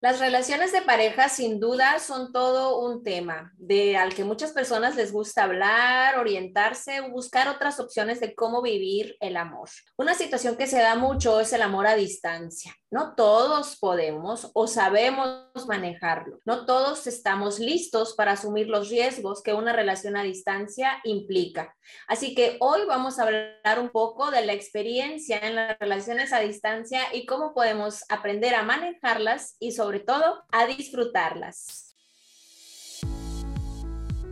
Las relaciones de pareja sin duda son todo un tema de al que muchas personas les gusta hablar, orientarse buscar otras opciones de cómo vivir el amor. Una situación que se da mucho es el amor a distancia. No todos podemos o sabemos manejarlo. No todos estamos listos para asumir los riesgos que una relación a distancia implica. Así que hoy vamos a hablar un poco de la experiencia en las relaciones a distancia y cómo podemos aprender a manejarlas y sobre todo a disfrutarlas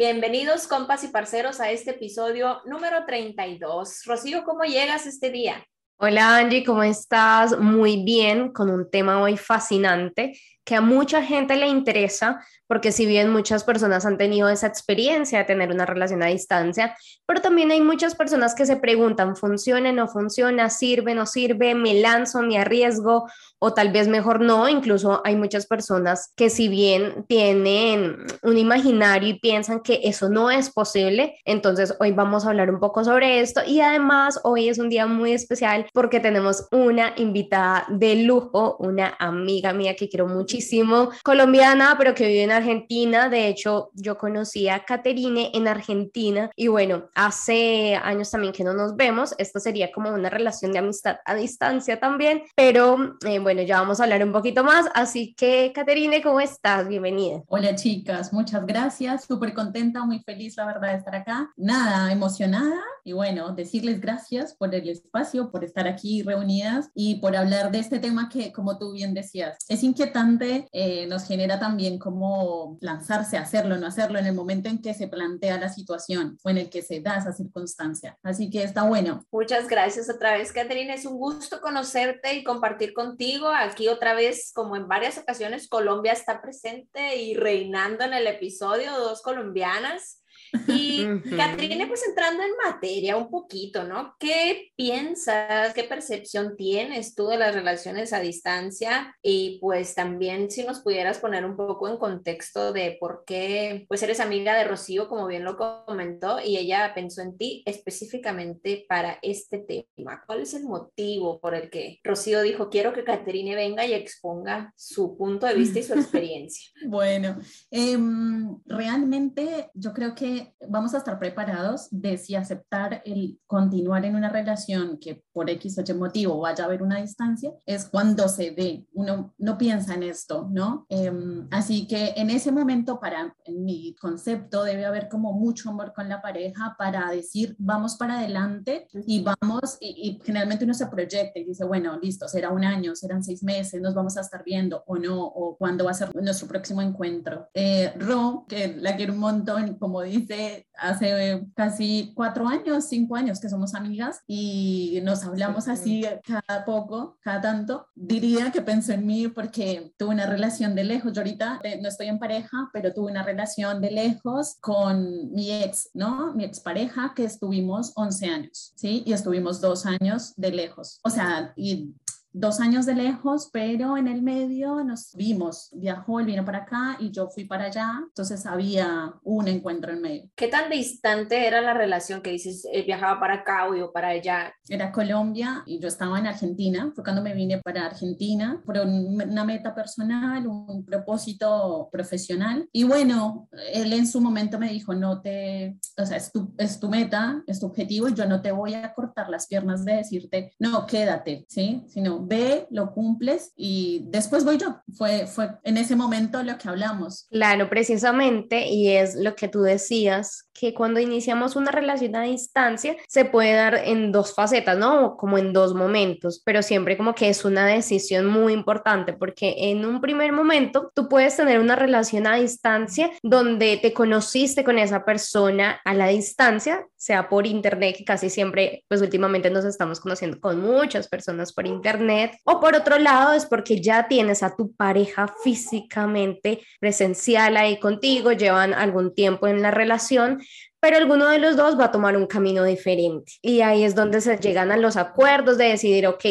Bienvenidos, compas y parceros, a este episodio número 32. Rocío, ¿cómo llegas este día? Hola Angie, ¿cómo estás? Muy bien, con un tema hoy fascinante que a mucha gente le interesa, porque si bien muchas personas han tenido esa experiencia de tener una relación a distancia, pero también hay muchas personas que se preguntan, ¿funciona, no funciona, sirve, no sirve, me lanzo, me arriesgo o tal vez mejor no? Incluso hay muchas personas que si bien tienen un imaginario y piensan que eso no es posible, entonces hoy vamos a hablar un poco sobre esto y además hoy es un día muy especial porque tenemos una invitada de lujo, una amiga mía que quiero muchísimo colombiana, pero que vive en Argentina. De hecho, yo conocí a Caterine en Argentina y bueno, hace años también que no nos vemos. Esto sería como una relación de amistad a distancia también, pero eh, bueno, ya vamos a hablar un poquito más. Así que, Caterine, ¿cómo estás? Bienvenida. Hola, chicas, muchas gracias. Súper contenta, muy feliz, la verdad, de estar acá. Nada, emocionada y bueno, decirles gracias por el espacio, por estar aquí reunidas y por hablar de este tema que, como tú bien decías, es inquietante eh, nos genera también como lanzarse a hacerlo, no hacerlo en el momento en que se plantea la situación o en el que se da esa circunstancia. Así que está bueno. Muchas gracias otra vez, Catherine. Es un gusto conocerte y compartir contigo. Aquí otra vez, como en varias ocasiones, Colombia está presente y reinando en el episodio, dos colombianas. Y Catrine, pues entrando en materia un poquito, ¿no? ¿Qué piensas, qué percepción tienes tú de las relaciones a distancia? Y pues también si nos pudieras poner un poco en contexto de por qué, pues eres amiga de Rocío, como bien lo comentó, y ella pensó en ti específicamente para este tema. ¿Cuál es el motivo por el que Rocío dijo, quiero que Catrine venga y exponga su punto de vista y su experiencia? bueno, em, realmente yo creo que vamos a estar preparados de si aceptar el continuar en una relación que por X o Y motivo vaya a haber una distancia, es cuando se dé. Uno no piensa en esto, ¿no? Em, así que en ese momento, para en mi concepto, debe haber como mucho amor con la pareja para decir, vamos para adelante y vamos, y, generalmente uno se proyecta y dice, bueno, listo, será un año, serán seis meses, nos vamos a estar viendo o no, o cuándo va a ser nuestro próximo encuentro. Eh, Ro, que la quiero un montón, como dice, hace casi cuatro años, cinco años que somos amigas y nos hablamos así cada poco, cada tanto. Diría que pensó en mí porque tuve una relación de lejos. Yo ahorita eh, no estoy en pareja, pero tuve una relación de lejos con mi ex, ¿no? Mi ex pareja que estuvimos 11 años, ¿sí? Y estuvimos dos años de lejos. O sea, y dos años de lejos, pero en el medio nos vimos, viajó, él vino para acá y yo fui para allá, entonces había un encuentro en medio. ¿Qué tan distante era la relación que dices, él viajaba para acá o yo para allá? Era Colombia y yo estaba en Argentina, fue cuando me vine para Argentina por una meta personal, un propósito profesional y bueno, él en su momento me dijo, no te, o sea, es tu, es tu meta, es tu objetivo y yo no te voy a cortar las piernas de decirte, no, quédate, ¿sí? Sino ve, lo cumples y después voy yo. Fue, fue en ese momento lo que hablamos. Claro, precisamente, y es lo que tú decías, que cuando iniciamos una relación a distancia se puede dar en dos facetas, ¿no? Como en dos momentos, pero siempre como que es una decisión muy importante porque en un primer momento tú puedes tener una relación a distancia donde te conociste con esa persona a la distancia, sea por internet, que casi siempre, pues últimamente nos estamos conociendo con muchas personas por internet o por otro lado es porque ya tienes a tu pareja físicamente presencial ahí contigo, llevan algún tiempo en la relación, pero alguno de los dos va a tomar un camino diferente. Y ahí es donde se llegan a los acuerdos de decidir, ok,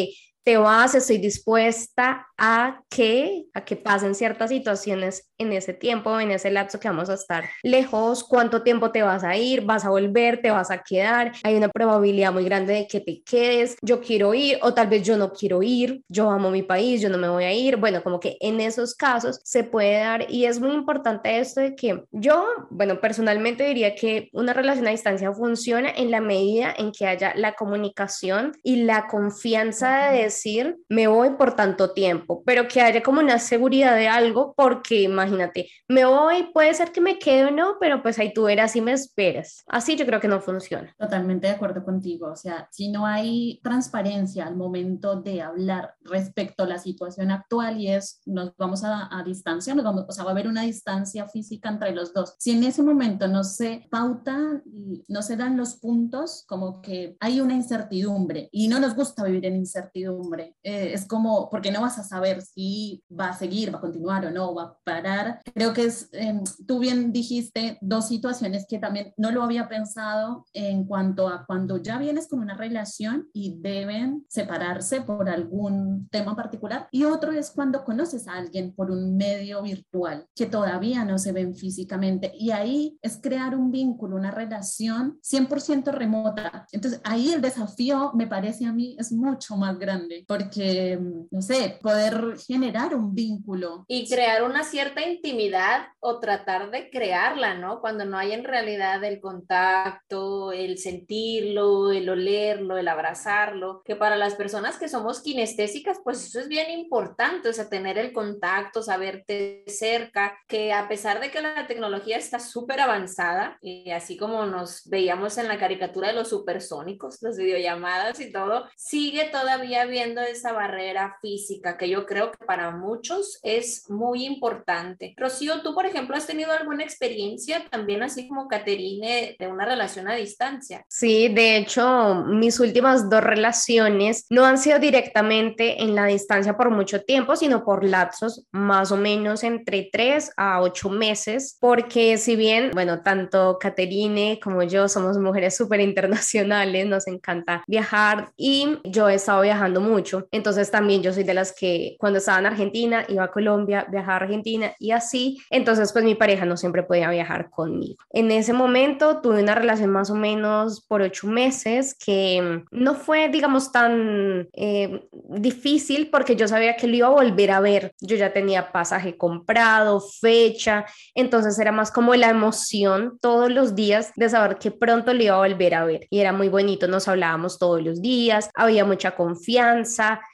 te vas, estoy dispuesta a que, a que pasen ciertas situaciones en ese tiempo, en ese lapso que vamos a estar lejos, cuánto tiempo te vas a ir, vas a volver, te vas a quedar, hay una probabilidad muy grande de que te quedes, yo quiero ir o tal vez yo no quiero ir, yo amo mi país, yo no me voy a ir, bueno, como que en esos casos se puede dar y es muy importante esto de que yo, bueno, personalmente diría que una relación a distancia funciona en la medida en que haya la comunicación y la confianza de decir, me voy por tanto tiempo, pero que haya como una seguridad de algo, porque imagínate, me voy, puede ser que me quede o no, pero pues ahí tú verás y me esperas. Así yo creo que no funciona. Totalmente de acuerdo contigo, o sea, si no hay transparencia al momento de hablar respecto a la situación actual y es, nos vamos a, a distancia, nos vamos, o sea, va a haber una distancia física entre los dos. Si en ese momento no se pauta no se dan los puntos, como que hay una incertidumbre y no nos gusta vivir en incertidumbre eh, es como, porque no vas a saber si va a seguir, va a continuar o no, va a parar. Creo que es, em, tú bien dijiste dos situaciones que también no lo había pensado en cuanto a cuando ya vienes con una relación y deben separarse por algún tema particular. Y otro es cuando conoces a alguien por un medio virtual que todavía no se ven físicamente. Y ahí es crear un vínculo, una relación 100% remota. Entonces ahí el desafío me parece a mí es mucho más grande porque, mm, no sé, poder generar un vínculo. Y crear una cierta intimidad o tratar de crearla, ¿no? Cuando no hay en realidad el contacto, el sentirlo, el olerlo, el abrazarlo, que para las personas que somos kinestésicas, pues eso es bien importante, o sea, tener el contacto, saberte cerca, que a pesar de que la tecnología está súper avanzada, y así como nos veíamos en la caricatura de los supersónicos, las videollamadas y todo, sigue todavía bien esa barrera física que yo creo que para muchos es muy importante. Rocío, tú, por ejemplo, has tenido alguna experiencia también así como Caterine de una relación a distancia. Sí, de hecho, mis últimas dos relaciones no han sido directamente en la distancia por mucho tiempo, sino por lapsos más o menos entre tres a ocho meses, porque si bien, bueno, tanto Caterine como yo somos mujeres súper internacionales, nos encanta viajar y yo he estado viajando mucho entonces también yo soy de las que cuando estaba en Argentina iba a Colombia, viajaba a Argentina y así. Entonces pues mi pareja no siempre podía viajar conmigo. En ese momento tuve una relación más o menos por ocho meses que no fue digamos tan eh, difícil porque yo sabía que lo iba a volver a ver. Yo ya tenía pasaje comprado, fecha. Entonces era más como la emoción todos los días de saber que pronto lo iba a volver a ver. Y era muy bonito, nos hablábamos todos los días, había mucha confianza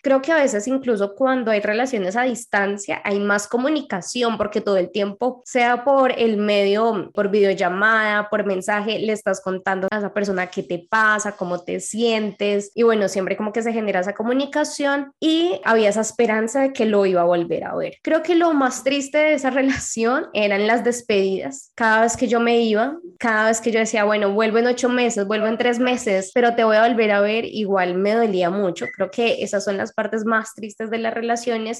Creo que a veces incluso cuando hay relaciones a distancia hay más comunicación porque todo el tiempo, sea por el medio, por videollamada, por mensaje, le estás contando a esa persona qué te pasa, cómo te sientes y bueno, siempre como que se genera esa comunicación y había esa esperanza de que lo iba a volver a ver. Creo que lo más triste de esa relación eran las despedidas. Cada vez que yo me iba, cada vez que yo decía, bueno, vuelvo en ocho meses, vuelvo en tres meses, pero te voy a volver a ver, igual me dolía mucho. Creo que esas son las partes más tristes de las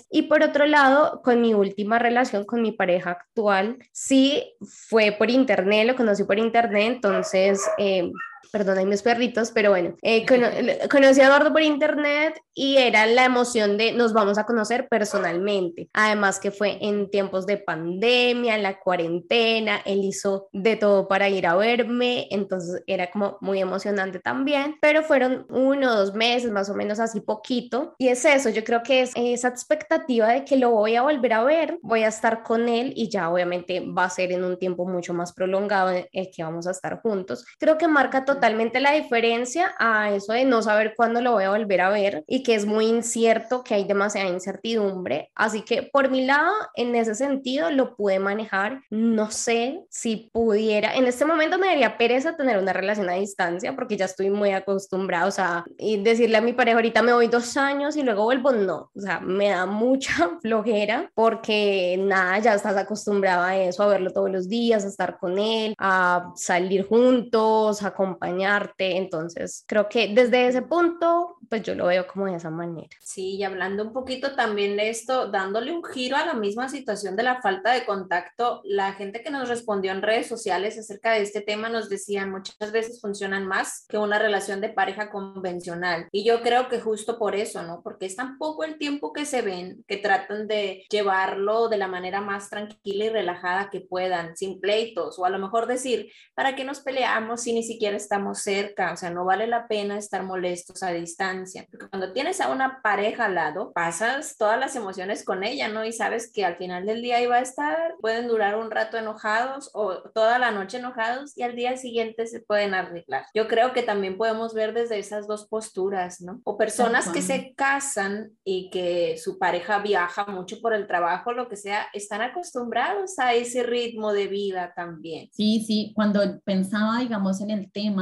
Y por otro llado, con mi última relación con mi pareja actual, sí fue por internet, lo conocí por internet, entonces... Eh, perdón, mis perritos, pero bueno, eh, conocí a Eduardo por internet y era la emoción de nos vamos a conocer personalmente. Además que fue en tiempos de pandemia, la cuarentena, él hizo de todo para ir a verme, entonces era como muy emocionante también, pero fueron uno o dos meses, más o menos así poquito. Y es eso, yo creo que es esa expectativa de que lo voy a volver a ver, voy a estar con él y ya obviamente va a ser en un tiempo mucho más prolongado el que vamos a estar juntos. Creo que marca totalmente la diferencia a eso de no saber cuándo lo voy a volver a ver y que es muy incierto, que hay demasiada incertidumbre. Así que por mi lado, en ese sentido, lo pude manejar. No sé si pudiera, en este momento me daría pereza tener una relación a distancia porque ya estoy muy acostumbrada, o sea, y decirle a mi pareja ahorita me voy dos años y luego vuelvo, no, o sea, me da mucha flojera porque nada, ya estás acostumbrada a eso, a verlo todos los días, a estar con él, a salir juntos, a compartir acompañarte. Entonces, creo que desde ese punto, pues yo lo veo como de esa manera. Sí, y hablando un poquito también de esto, dándole un giro a la misma situación de la falta de contacto, la gente que nos respondió en redes sociales acerca de este tema nos decían muchas veces funcionan más que una relación de pareja convencional. Y yo creo que justo por eso, ¿no? Porque es tan poco el tiempo que se ven que tratan de llevarlo de la manera más tranquila y relajada que puedan, sin pleitos, o a lo mejor decir, ¿para qué nos peleamos si ni siquiera estamos cerca? O sea, no vale la pena estar molestos a distancia. Porque cuando tienes a una pareja al lado, pasas todas las emociones con ella, ¿no? Y sabes que al final del día iba a estar, pueden durar un rato enojados o toda la noche enojados y al día siguiente se pueden arreglar. Yo creo que también podemos ver desde esas dos posturas, ¿no? O personas que se casan y que su pareja viaja mucho por el trabajo, lo que sea, están acostumbrados a ese ritmo de vida también. Sí, sí, cuando pensaba, digamos, en el tema,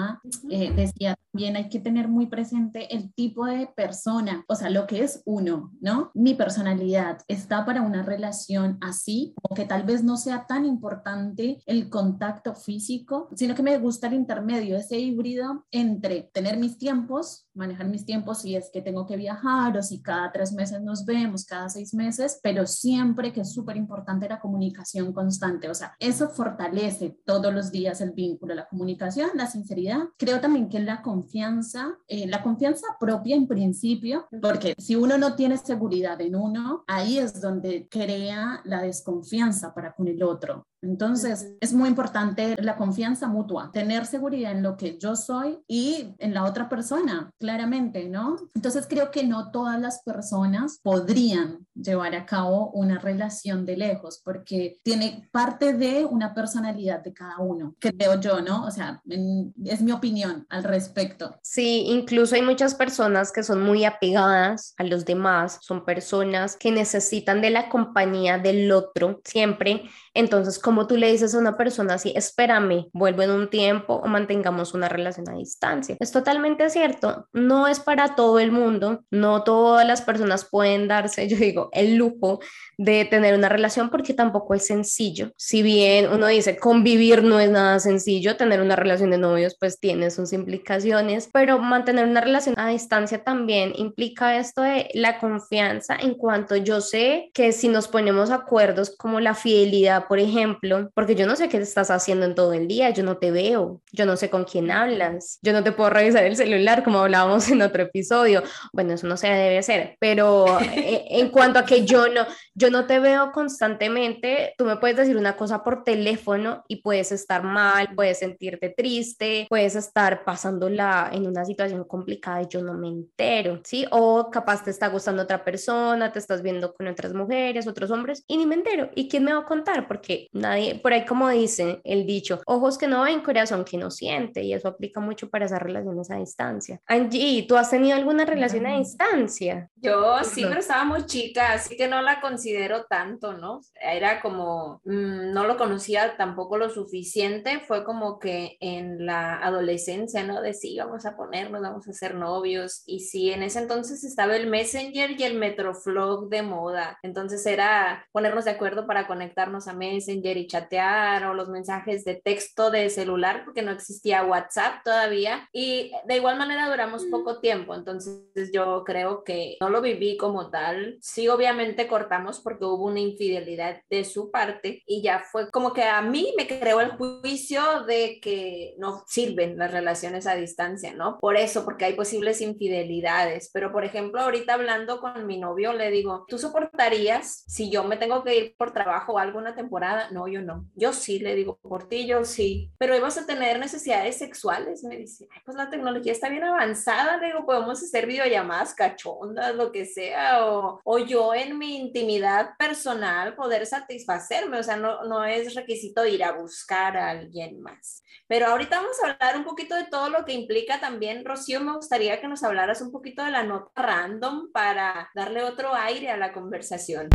eh, decía también hay que tener muy presente el tipo de persona, o sea, lo que es uno, ¿no? Mi personalidad está para una relación así, o que tal vez no sea tan importante el contacto físico, sino que me gusta el intermedio, ese híbrido entre tener mis tiempos, manejar mis tiempos si es que tengo que viajar o si cada tres meses nos vemos, cada seis meses, pero siempre que es súper importante la comunicación constante, o sea, eso fortalece todos los días el vínculo, la comunicación, la sinceridad. Creo también que la confianza, eh, la confianza propia en principio, porque si uno no tiene seguridad en uno, ahí es donde crea la desconfianza para con el otro. Entonces, es muy importante la confianza mutua, tener seguridad en lo que yo soy y en la otra persona, claramente, ¿no? Entonces, creo que no todas las personas podrían llevar a cabo una relación de lejos porque tiene parte de una personalidad de cada uno, creo yo, ¿no? O sea, es mi opinión al respecto. Sí, incluso hay muchas personas que son muy apegadas a los demás, son personas que necesitan de la compañía del otro siempre. Entonces, como tú le dices a una persona así, espérame, vuelvo en un tiempo o mantengamos una relación a distancia. Es totalmente cierto, no es para todo el mundo, no todas las personas pueden darse, yo digo, el lujo de tener una relación porque tampoco es sencillo. Si bien uno dice convivir no es nada sencillo, tener una relación de novios pues tiene sus implicaciones, pero mantener una relación a distancia también implica esto de la confianza en cuanto yo sé que si nos ponemos acuerdos como la fidelidad, por ejemplo, porque yo no sé qué estás haciendo en todo el día, yo no te veo, yo no sé con quién hablas, yo no te puedo revisar el celular como hablábamos en otro episodio. Bueno, eso no se debe hacer, pero eh, en cuanto a que yo no, yo no te veo constantemente, tú me puedes decir una cosa por teléfono y puedes estar mal, puedes sentirte triste, puedes estar pasándola en una situación complicada y yo no me entero, ¿sí? O capaz te está gustando otra persona, te estás viendo con otras mujeres, otros hombres y ni me entero. ¿Y quién me va a contar? Porque nadie, por ahí como dice el dicho, ojos que no ven, corazón que no siente y eso aplica mucho para esas relaciones a distancia. Angie, ¿tú has tenido alguna relación a distancia? Yo sí, pero estaba muy chica, así que no la considero tanto, ¿no? Era como, mmm, no lo conocía tampoco lo suficiente, fue como que en la adolescencia, ¿no? De sí, vamos a ponernos, vamos a ser novios. Y sí, en ese entonces estaba el Messenger y el Metroflog de moda. Entonces era ponernos de acuerdo para conectarnos a Messenger y chatear o los mensajes de texto de celular, porque no existía WhatsApp todavía. Y de igual manera duramos poco tiempo. Entonces yo creo que no lo viví como tal. Sí, obviamente cortamos porque hubo una infidelidad de su parte y ya fue como que a mí me creó el juicio de que no sirven las relaciones a distancia, ¿no? Por eso, porque hay posibles infidelidades. Pero, por ejemplo, ahorita hablando con mi novio, le digo, ¿tú soportarías si yo me tengo que ir por trabajo alguna temporada? No, yo no. Yo sí, le digo, por ti yo sí. Pero ibas a tener necesidades sexuales, me dice. Pues la tecnología está bien avanzada, le digo, podemos hacer videollamadas cachondas, lo que sea, o, o yo en mi intimidad personal poder satisfacerme, o sea, no, no es requisito ir a buscar a alguien más. Pero ahorita vamos a hablar un poquito de todo lo que implica también, Rocío, me gustaría que nos hablaras un poquito de la nota random para darle otro aire a la conversación.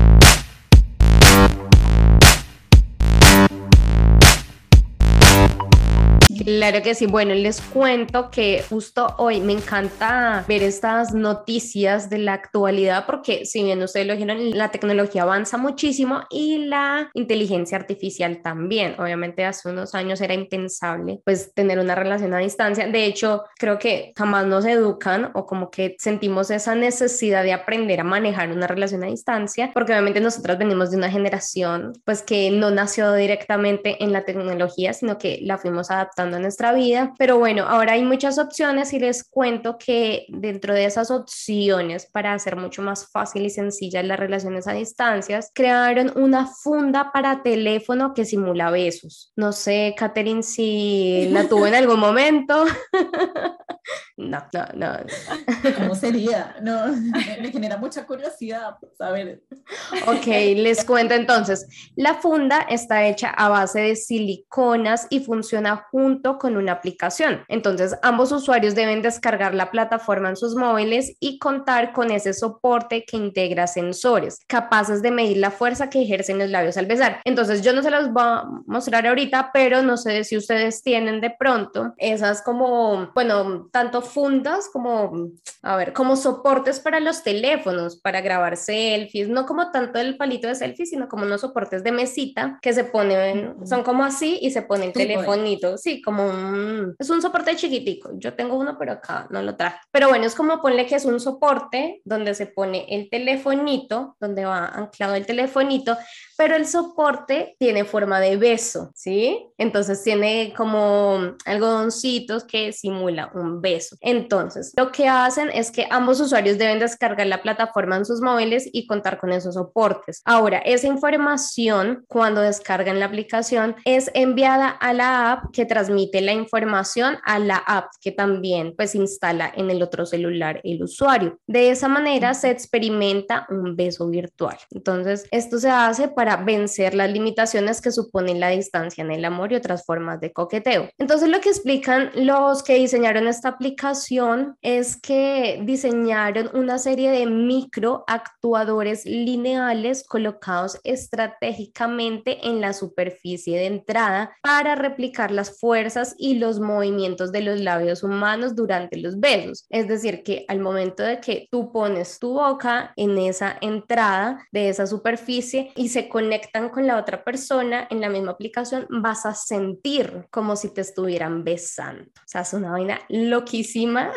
Thank you. Claro que sí. Bueno, les cuento que justo hoy me encanta ver estas noticias de la actualidad porque si bien ustedes lo dijeron, la tecnología avanza muchísimo y la inteligencia artificial también. Obviamente hace unos años era impensable pues tener una relación a distancia. De hecho, creo que jamás nos educan o como que sentimos esa necesidad de aprender a manejar una relación a distancia porque obviamente nosotros venimos de una generación pues que no nació directamente en la tecnología, sino que la fuimos adaptando a nuestra vida. Pero bueno, ahora hay muchas opciones y les cuento que dentro de esas opciones para hacer mucho más fácil y sencilla las relaciones a distancias, crearon una funda para teléfono que simula besos. No sé, Katherine, si la tuvo en algún momento. no, no, no. ¿Cómo sería? No, me, genera mucha curiosidad saber. Ok, les cuento entonces. La funda está hecha a base de siliconas y funciona junto con una aplicación. Entonces, ambos usuarios deben descargar la plataforma en sus móviles y contar con ese soporte que integra sensores capaces de medir la fuerza que ejercen los labios al besar. Entonces, yo no se los voy a mostrar ahorita, pero no sé si ustedes tienen de pronto esas como, bueno, tanto fundas como, a ver, como soportes para los teléfonos, para grabar selfies, no como tanto el palito de selfie, sino como unos soportes de mesita que se ponen, son como así y se pone el telefonito, sí, como un, es un soporte chiquitico, yo tengo uno, pero acá no lo traje, pero bueno, es como ponle que es un soporte donde se pone el telefonito, donde va anclado el telefonito, pero el soporte tiene forma de beso, ¿sí? Entonces tiene como algodoncitos que simula un beso. Entonces, lo que hacen es que ambos usuarios deben descargar la plataforma en sus móviles y contar con esos soportes. Ahora, esa información, cuando descargan la aplicación, es enviada a la app que transmite la información a la app que también pues instala en el otro celular el usuario. De esa manera se experimenta un beso virtual. Entonces, esto se hace para vencer las limitaciones que suponen la distancia en el amor y otras formas de coqueteo. Entonces lo que explican los que diseñaron esta aplicación es que diseñaron una serie de micro actuadores lineales colocados estratégicamente en la superficie de entrada para replicar las fuerzas y los movimientos de los labios humanos durante los besos. Es decir, que al momento de que tú pones tu boca en esa entrada de esa superficie y se conectan con la otra persona en la misma aplicación, vas a sentir como si te estuvieran besando. O sea, es una vaina loquísima.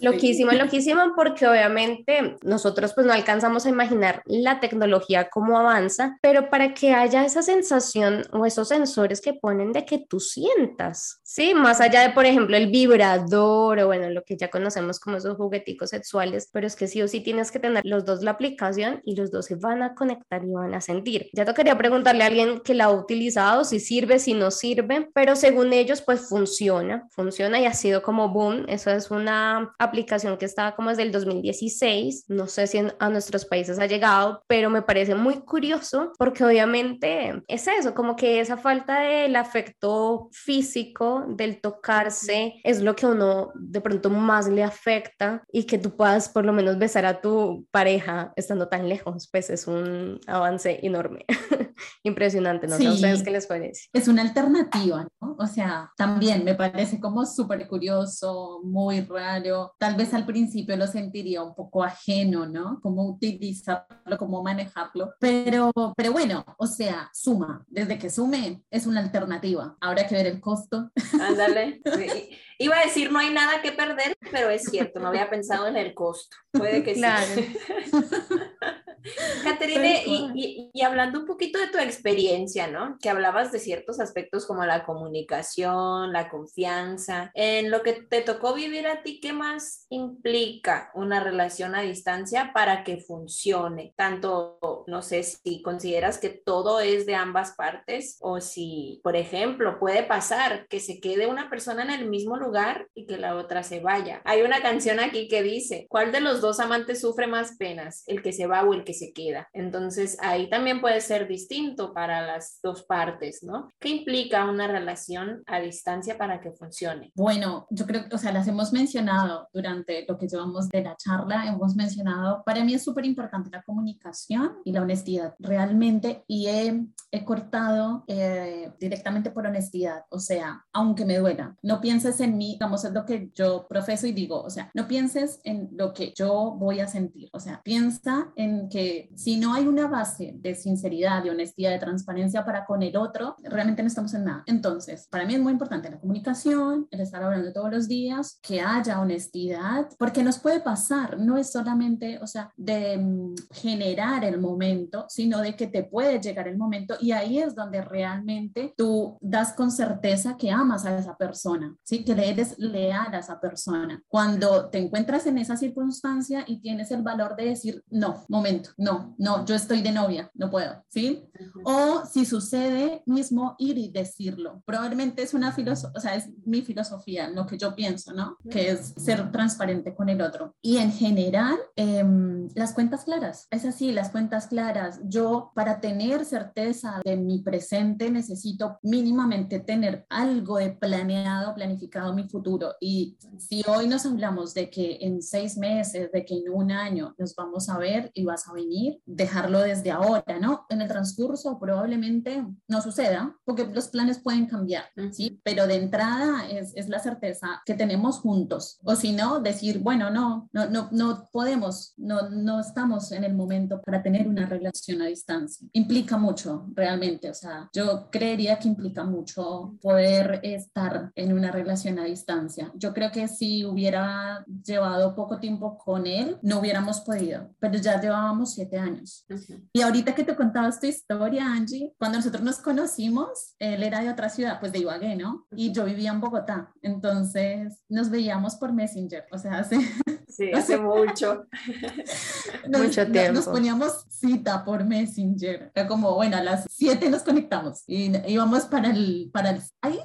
Loquísima, loquísima, porque obviamente nosotros pues no alcanzamos a imaginar la tecnología cómo avanza, pero para que haya esa sensación o esos sensores que ponen de que tú sientas, ¿sí? Más allá de, por ejemplo, el vibrador o bueno, lo que ya conocemos como esos jugueticos sexuales, pero es que sí o sí tienes que tener los dos la aplicación y los dos se van a conectar y van a sentir. Ya tocaría preguntarle a alguien que la ha utilizado, si sirve, si no sirve, pero según ellos pues funciona, funciona y ha sido como boom, eso es una aplicación que estaba como desde el 2016, no sé si a nuestros países ha llegado, pero me parece muy curioso porque obviamente es eso, como que esa falta del afecto físico, del tocarse, es lo que a uno de pronto más le afecta y que tú puedas por lo menos besar a tu pareja estando tan lejos, pues es un avance enorme, impresionante, no a ustedes qué les parece. Es una alternativa, ¿no? O sea, también me parece como súper curioso, muy raro, tal vez al principio lo sentiría un poco ajeno, ¿no? Cómo utilizarlo, cómo manejarlo, pero, pero bueno, o sea, suma, desde que sume es una alternativa. Habrá que ver el costo. Ándale. Iba a decir no hay nada que perder, pero es cierto, no había pensado en el costo. Puede que claro. sí. Caterine, y, y, hablando un poquito de tu experiencia, ¿no? Que hablabas de ciertos aspectos como la comunicación, la confianza. En lo que te tocó vivir a ti, ¿qué más implica una relación a distancia para que funcione? Tanto, no sé si consideras que todo es de ambas partes o si, por ejemplo, puede pasar que se quede una persona en el mismo lugar y que la otra se vaya. Hay una canción aquí que dice, ¿cuál de los dos amantes sufre más penas? ¿El que se va o el que se queda. Entonces ahí también puede ser distinto para las dos partes, ¿no? ¿Qué implica una relación a distancia para que funcione? Bueno, yo creo, o sea, las hemos mencionado durante lo que llevamos de la charla, hemos mencionado, para mí es súper importante la comunicación y la honestidad, realmente, y he, he cortado eh, directamente por honestidad, o sea, aunque me duela, no pienses en mí, digamos, es lo que yo profeso y digo, o sea, no pienses en lo que yo voy a sentir, o sea, piensa en que si no hay una base de sinceridad, de honestidad, de transparencia para con el otro, realmente no estamos en nada. Entonces, para mí es muy importante la comunicación, el estar hablando todos los días, que haya honestidad, porque nos puede pasar, no es solamente, o sea, de mm, generar el momento, sino de que te puede llegar el momento y ahí es donde realmente tú das con certeza que amas a esa persona, ¿sí? Que le eres leal a esa persona. Cuando te encuentras en esa circunstancia y tienes el valor de decir, no, momento, no, no, yo estoy de novia, no puedo, ¿sí? O si sucede mismo ir y decirlo. Probablemente es una filosofía, o sea, es mi filosofía, lo que yo pienso, ¿no? Que es ser transparente con el otro. Y en general, em, las cuentas claras, es así, las cuentas claras. Yo para tener certeza de mi presente necesito mínimamente tener algo de planeado, planificado mi futuro. Y si hoy nos hablamos de que en seis meses, de que en un año nos vamos a ver y vas a venir, dejarlo desde ahora, ¿no? En el transcurso probablemente no suceda porque los planes pueden cambiar, ¿sí? Pero de entrada es, es la certeza que tenemos juntos. O si no, decir, bueno, no, no, no, no podemos, no, no estamos en el momento para tener una relación a distancia. Implica mucho, realmente. O sea, yo creería que implica mucho poder estar en una relación a distancia. Yo creo que si hubiera llevado poco tiempo con él, no hubiéramos podido, pero ya llevábamos siete años. Y ahorita que te contaba esta historia, Angie, cuando nosotros nos conocimos, él era de otra ciudad, pues de Ibagué, ¿no? Y yo vivía en Bogotá, entonces nos veíamos por Messenger, o sea, hace... Sí, hace mucho. mucho tiempo. Nos poníamos cita por Messenger, era como, bueno, a las siete nos conectamos y íbamos para el, para el, ahí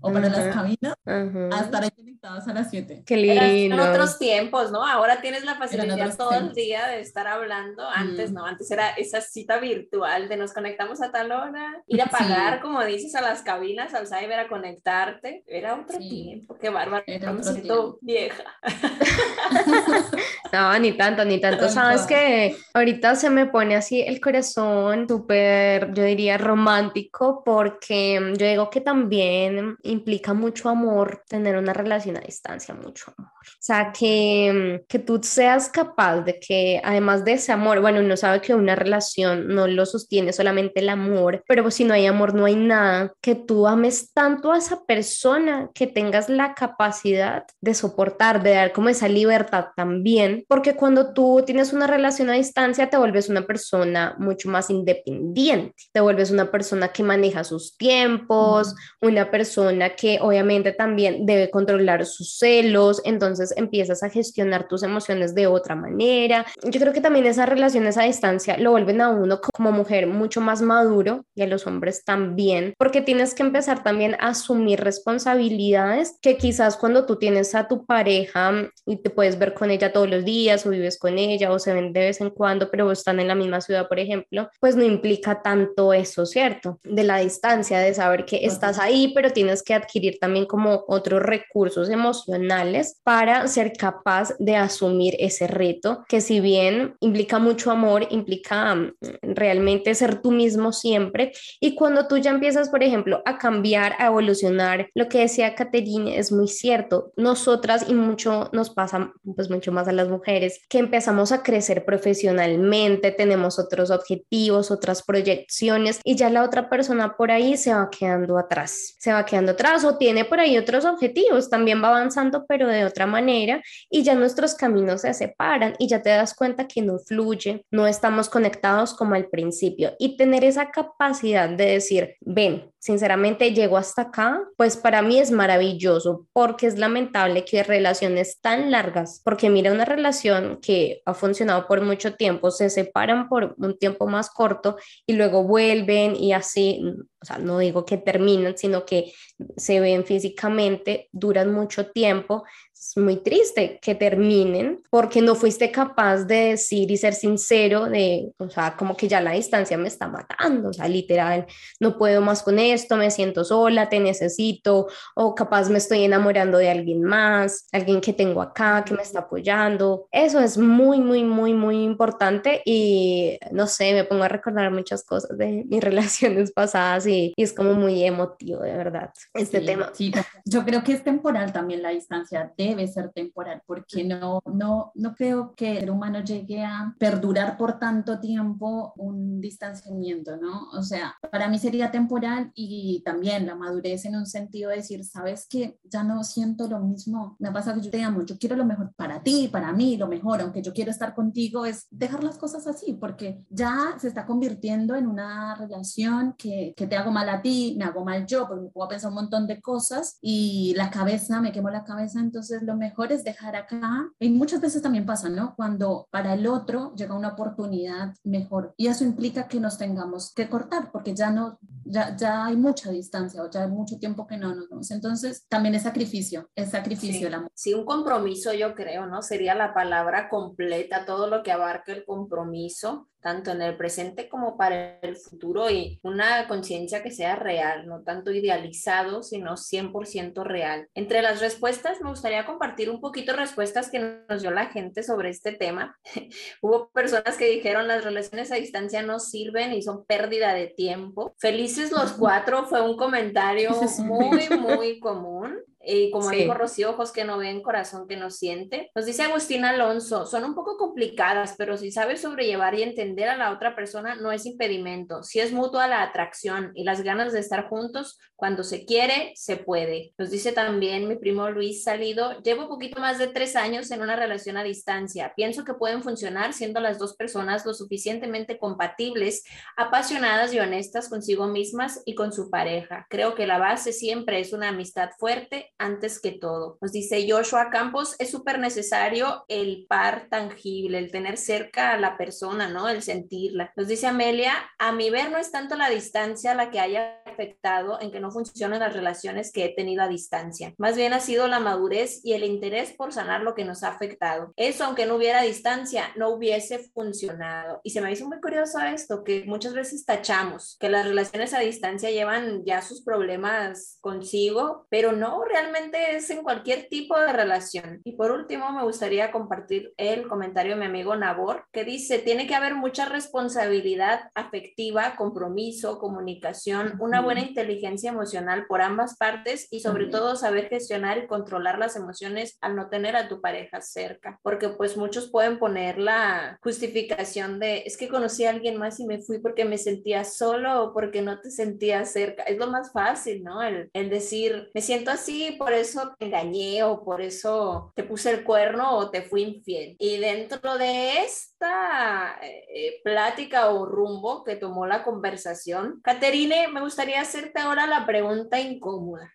o para las cabinas a estar ahí conectados a las 7. Qué lindo. En otros tiempos, ¿no? Ahora tienes la facilidad todo el día de estar hablando. Antes, ¿no? Antes era esa cita virtual de nos conectamos a tal hora, ir a pagar, como dices, a las cabinas, al cyber a conectarte. Era otro tiempo. Qué bárbaro. Me siento vieja. no, ni tanto, ni tanto. Sabes que ahorita se me pone así el corazón súper, yo diría, romántico, porque yo digo que también implica mucho amor tener una relación a distancia, mucho amor. O sea, que, que tú seas capaz de que además de ese amor, bueno, uno sabe que una relación no lo sostiene solamente el amor, pero si no hay amor no hay nada, que tú ames tanto a esa persona, que tengas la capacidad de soportar, de dar como esa libertad también, porque cuando tú tienes una relación a distancia te vuelves una persona mucho más independiente, te vuelves una persona que maneja sus tiempos, una persona que obviamente también debe controlar sus celos, entonces empiezas a gestionar tus emociones de otra manera. Yo creo que también esas relaciones a distancia lo vuelven a uno como mujer mucho más maduro y a los hombres también, porque tienes que empezar también a asumir responsabilidades que quizás cuando tú tienes a tu pareja y te puedes ver con ella todos los días o vives con ella o se ven de vez en cuando, pero están en la misma ciudad, por ejemplo, pues no implica tanto eso, ¿cierto? De la distancia, de saber que estás ahí, pero tienes que que adquirir también como otros recursos emocionales para ser capaz de asumir ese reto, que si bien implica mucho amor, implica mm, realmente ser tú mismo siempre. Y cuando tú ya empiezas, por ejemplo, a cambiar, a evolucionar, lo que decía Caterine es muy cierto. Nosotras y mucho nos pasa, pues mucho más a las mujeres, que empezamos a crecer profesionalmente, tenemos otros objetivos, otras proyecciones y ya la otra persona por ahí se va quedando atrás, se va quedando o tiene por ahí otros objetivos, también va avanzando, pero de otra manera, y ya nuestros caminos se separan y ya te das cuenta que no fluye, no estamos conectados como al principio. Y tener esa capacidad de decir, ven, sinceramente llego hasta acá, pues para mí es maravilloso porque es lamentable que relaciones tan largas, porque mira una relación que ha funcionado por mucho tiempo, se separan por un tiempo más corto y luego vuelven y así, o sea, no digo que terminan, sino que se ven físicamente, duran mucho tiempo, es muy triste que terminen porque no fuiste capaz de decir y ser sincero de, o sea, como que ya la distancia me está matando, o sea, literal, no puedo más con esto, me siento sola, te necesito, o capaz me estoy enamorando de alguien más, alguien que tengo acá, que me está apoyando. Eso es muy, muy, muy, muy importante y no sé, me pongo a recordar muchas cosas de mis relaciones pasadas y, es como muy emotivo, de verdad, este tema. Sí, yo creo que es temporal también la distancia de debe ser temporal, porque no, no, no creo que el humano llegue a perdurar por tanto tiempo un distanciamiento, ¿no? O sea, para mí sería temporal y también la madurez en un sentido de decir, sabes que ya no siento lo mismo, me ha pasado que yo te amo, yo quiero lo mejor para ti, para mí, lo mejor, aunque yo quiero estar contigo, es dejar las cosas así, porque ya se está convirtiendo en una relación que, que te hago mal a ti, me hago mal yo, porque me puedo pensar un montón de cosas y la cabeza, me quemo la cabeza, entonces lo mejor es dejar acá. Y muchas veces también pasa, ¿no? Cuando para el otro llega una oportunidad mejor. Y eso implica que nos tengamos que cortar, porque ya no, ya, ya hay mucha distancia o ya hay mucho tiempo que no nos vemos. Entonces, también es sacrificio, es sacrificio sí. el amor. Sí, un compromiso, yo creo, ¿no? Sería la palabra completa, todo lo que abarca el compromiso tanto en el presente como para el futuro y una conciencia que sea real, no tanto idealizado, sino 100% real. Entre las respuestas, me gustaría compartir un poquito respuestas que nos dio la gente sobre este tema. Hubo personas que dijeron las relaciones a distancia no sirven y son pérdida de tiempo. Felices los cuatro fue un comentario muy, muy común. Y como sí. dijo Rocío, ojos que no ven, corazón que no siente. Nos dice Agustín Alonso, son un poco complicadas, pero si sabes sobrellevar y entender a la otra persona, no es impedimento. Si es mutua la atracción y las ganas de estar juntos, cuando se quiere, se puede. Nos dice también mi primo Luis Salido, llevo poquito más de tres años en una relación a distancia. Pienso que pueden funcionar siendo las dos personas lo suficientemente compatibles, apasionadas y honestas consigo mismas y con su pareja. Creo que la base siempre es una amistad fuerte antes que todo. Nos dice Joshua Campos, es súper necesario el par tangible, el tener cerca a la persona, ¿no? El sentirla. Nos dice Amelia, a mi ver no es tanto la distancia la que haya afectado en que no funcionen las relaciones que he tenido a distancia. Más bien ha sido la madurez y el interés por sanar lo que nos ha afectado. Eso, aunque no hubiera distancia, no hubiese funcionado. Y se me hizo muy curioso esto, que muchas veces tachamos que las relaciones a distancia llevan ya sus problemas consigo, pero no, realmente es en cualquier tipo de relación. Y por último, me gustaría compartir el comentario de mi amigo Nabor, que dice, tiene que haber mucha responsabilidad afectiva, compromiso, comunicación, una buena inteligencia emocional por ambas partes y sobre todo saber gestionar y controlar las emociones al no tener a tu pareja cerca. Porque pues muchos pueden poner la justificación de, es que conocí a alguien más y me fui porque me sentía solo o porque no te sentía cerca. Es lo más fácil, ¿no? El, el decir, me siento así, por eso te engañé o por eso te puse el cuerno o te fui infiel. Y dentro de esta eh, plática o rumbo que tomó la conversación, Caterine, me gustaría hacerte ahora la pregunta incómoda.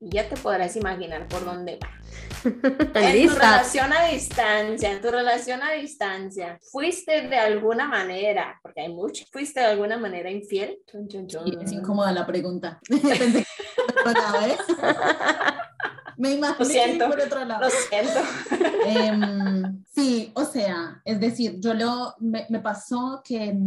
Y ya te podrás imaginar por dónde va. en tu relación a distancia, en tu relación a distancia, ¿fuiste de alguna manera, porque hay muchos, ¿fuiste de alguna manera infiel? Chun, chun, chun. Sí, es incómoda la pregunta. Pensé que lado, ¿eh? Me imagino lo siento, por otro lado. Lo siento. Eh, sí, o sea, es decir, yo lo, me, pasó que,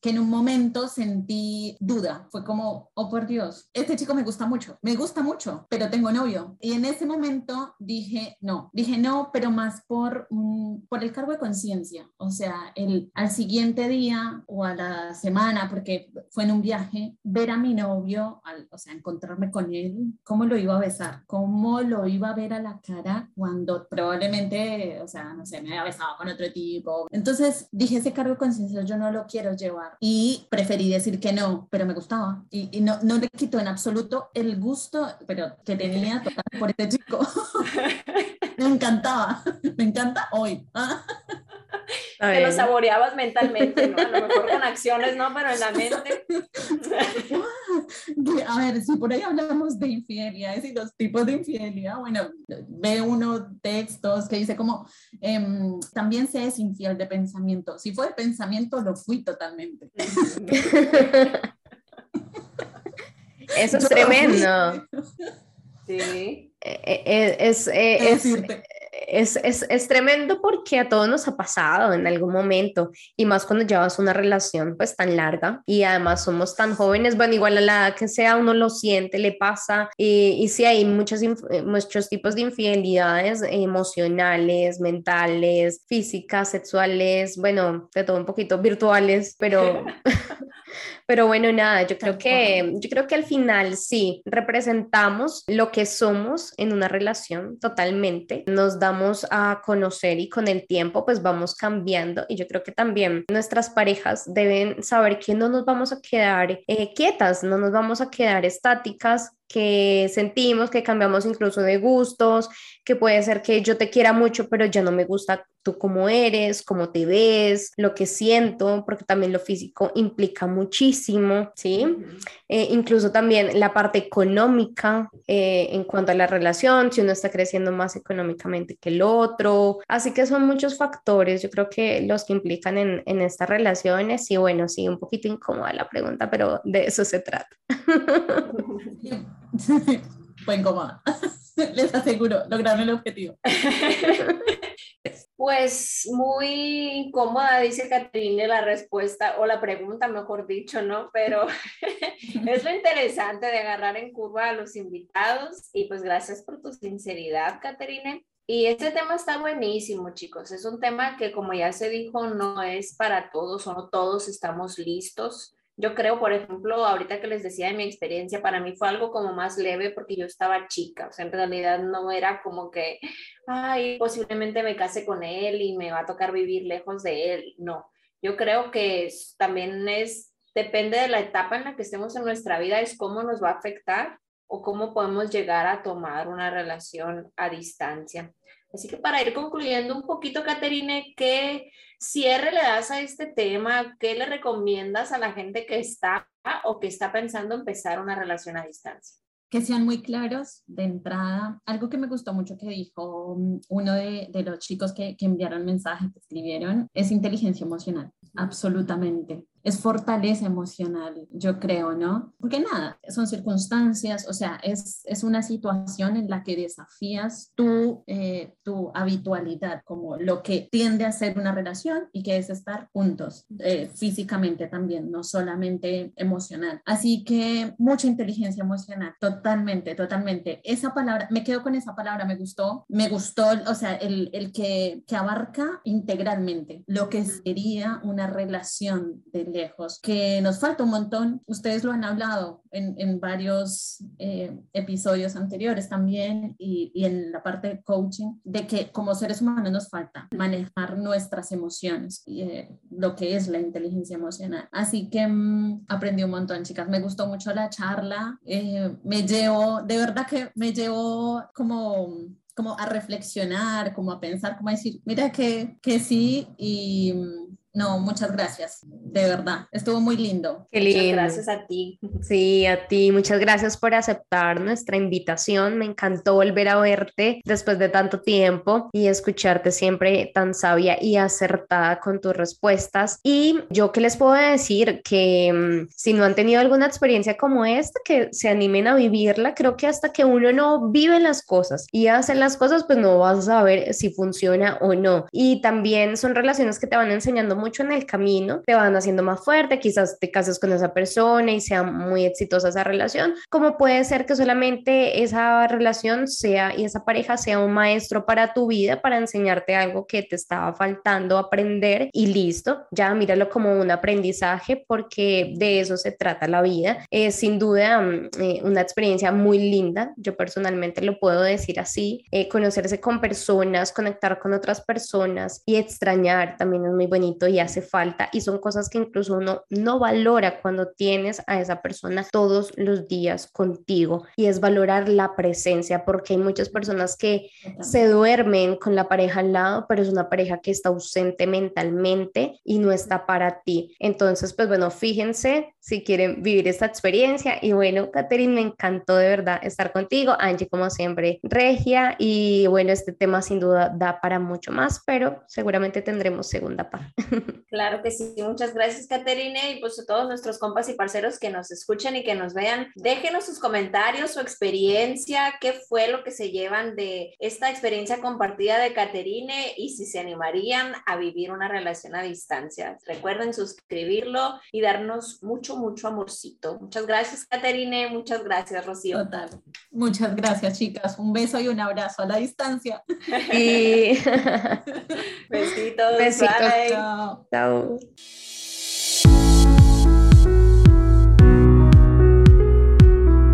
que, en un momento sentí duda. Fue como, oh por Dios, este chico me gusta mucho, me gusta mucho, pero tengo novio. Y en ese momento dije no, dije no, pero más por, um, por el cargo de conciencia. O sea, el, al siguiente día o a la semana, porque fue en un viaje, ver a mi novio, al, o sea, encontrarme con él, cómo lo iba a besar, cómo lo iba a ver a la cara cuando probablemente, o sea, no sé, me había besado con otro tipo. Entonces dije, ese cargo de conciencia yo no lo quiero llevar y preferí decir que no, pero me gustaba y, y no, no le quitó en absoluto el gusto, pero que tenía total por este chico. me encantaba, me encanta hoy. Te lo saboreabas mentalmente, ¿no? A lo mejor con acciones, no, pero en la mente. A ver, si por ahí hablamos de infidelidades y los tipos de infidelidad, bueno, ve uno textos que dice como, em, también se es infiel de pensamiento. Si fue de pensamiento, lo fui totalmente. Eso es tremendo. Sí. Eh, eh, es, es, es, es, es, tremendo porque a todos nos ha pasado en algún momento y más cuando llevas una relación pues tan larga y además somos tan jóvenes, bueno, igual a la edad que sea uno lo siente, le pasa y, y sí hay muchos, eh, muchos tipos de infidelidades emocionales, mentales, físicas, sexuales, bueno, de todo un poquito virtuales, pero... Pero bueno, nada, yo creo que yo creo que al final sí representamos lo que somos en una relación totalmente. Nos damos a conocer y con el tiempo pues vamos cambiando. Y yo creo que también nuestras parejas deben saber que no nos vamos a quedar eh, quietas, no nos vamos a quedar estáticas que sentimos, que cambiamos incluso de gustos, que puede ser que yo te quiera mucho, pero ya no me gusta tú cómo eres, cómo te ves, lo que siento, porque también lo físico implica muchísimo, ¿sí? Eh, incluso también la parte económica eh, en cuanto a la relación, si uno está creciendo más económicamente que el otro, así que son muchos factores, yo creo que los que implican en, en estas relaciones, y bueno, sí, un poquito incómoda la pregunta, pero de eso se trata. Fue incómoda. Les aseguro, lograron el objetivo. Pues muy incómoda, dice Catrine, la respuesta o la pregunta, mejor dicho, ¿no? Pero es lo interesante de agarrar en curva a los invitados y pues gracias por tu sinceridad, Caterine. Y este tema está buenísimo, chicos. Es un tema que, como ya se dijo, no es para todos o no todos estamos listos yo creo, por ejemplo, ahorita que les decía de mi experiencia, para mí fue algo como más leve porque yo estaba chica, o sea, en realidad no era como que, ay, posiblemente me case con él y me va a tocar vivir lejos de él, no. Yo creo que también es, depende de la etapa en la que estemos en nuestra vida, es cómo nos va a afectar o cómo podemos llegar a tomar una relación a distancia. Así que para ir concluyendo un poquito, Caterine, ¿qué cierre le das a este tema? ¿Qué le recomiendas a la gente que está o que está pensando empezar una relación a distancia? que sean muy claros de entrada. Algo que me gustó mucho que dijo mm, uno de, de los chicos que, que, enviaron mensajes, que escribieron, es inteligencia emocional, absolutamente es fortaleza emocional, yo creo, ¿no? Porque nada, son circunstancias, o sea, es, es una situación en la que desafías tu, eh, tu habitualidad, como lo que tiende a ser una relación y que es estar juntos, eh, físicamente también, no solamente emocional. Así que mucha inteligencia emocional, totalmente, totalmente. Esa palabra, me quedo con esa palabra, me gustó, me gustó, o sea, el, el que, que abarca integralmente lo que sería una relación de lejos, que nos falta un montón. Ustedes lo han hablado en, en varios eh, episodios anteriores también y, y, en la parte de coaching, de que como seres humanos nos falta manejar nuestras emociones, y, eh, lo que es la inteligencia emocional. Así que mmm, aprendí un montón, chicas. Me gustó mucho la charla. Eh, me llevó, de verdad que me llevó como como a reflexionar, como a pensar, como a decir, mira que, que sí, y no, muchas gracias, de verdad, estuvo muy lindo. Qué lindo. Muchas gracias a ti. Sí, a ti, muchas gracias por aceptar nuestra invitación. Me encantó volver a verte después de tanto tiempo y escucharte siempre tan sabia y acertada con tus respuestas. Y yo qué les puedo decir que mm, si no han tenido alguna experiencia como esta, que se animen a vivirla. Creo que hasta que uno no vive las cosas y hace las cosas, pues no vas a saber si funciona o no. Y también son relaciones que te van enseñando mucho en el camino, te van haciendo más fuerte, quizás te cases con esa persona y sea muy exitosa esa relación, como puede ser que solamente esa relación sea y esa pareja sea un maestro para tu vida, para enseñarte algo que te estaba faltando aprender y listo, ya míralo como un aprendizaje porque de eso se trata la vida. Es sin duda mm, eh, una experiencia muy linda, yo personalmente lo puedo decir así, eh, conocerse con personas, conectar con otras personas y extrañar también es muy bonito y hace falta y son cosas que incluso uno no valora cuando tienes a esa persona todos los días contigo y es valorar la presencia porque hay muchas personas que se duermen con la pareja al lado, pero es una pareja que está ausente mentalmente y no está para ti. Entonces, pues bueno, fíjense si quieren vivir esta experiencia y bueno, Catherine, me encantó de verdad estar contigo, Angie como siempre, regia y bueno, este tema sin duda da para mucho más, pero seguramente tendremos segunda parte. Claro que sí, muchas gracias Caterine y pues a todos nuestros compas y parceros que nos escuchen y que nos vean, déjenos sus comentarios, su experiencia, qué fue lo que se llevan de esta experiencia compartida de Caterine y si se animarían a vivir una relación a distancia. Recuerden suscribirlo y darnos mucho, mucho amorcito. Muchas gracias Caterine, muchas gracias Rocío. Total. Muchas gracias chicas, un beso y un abrazo a la distancia. Y... Besitos. Besitos. Bye. Chao. Chao.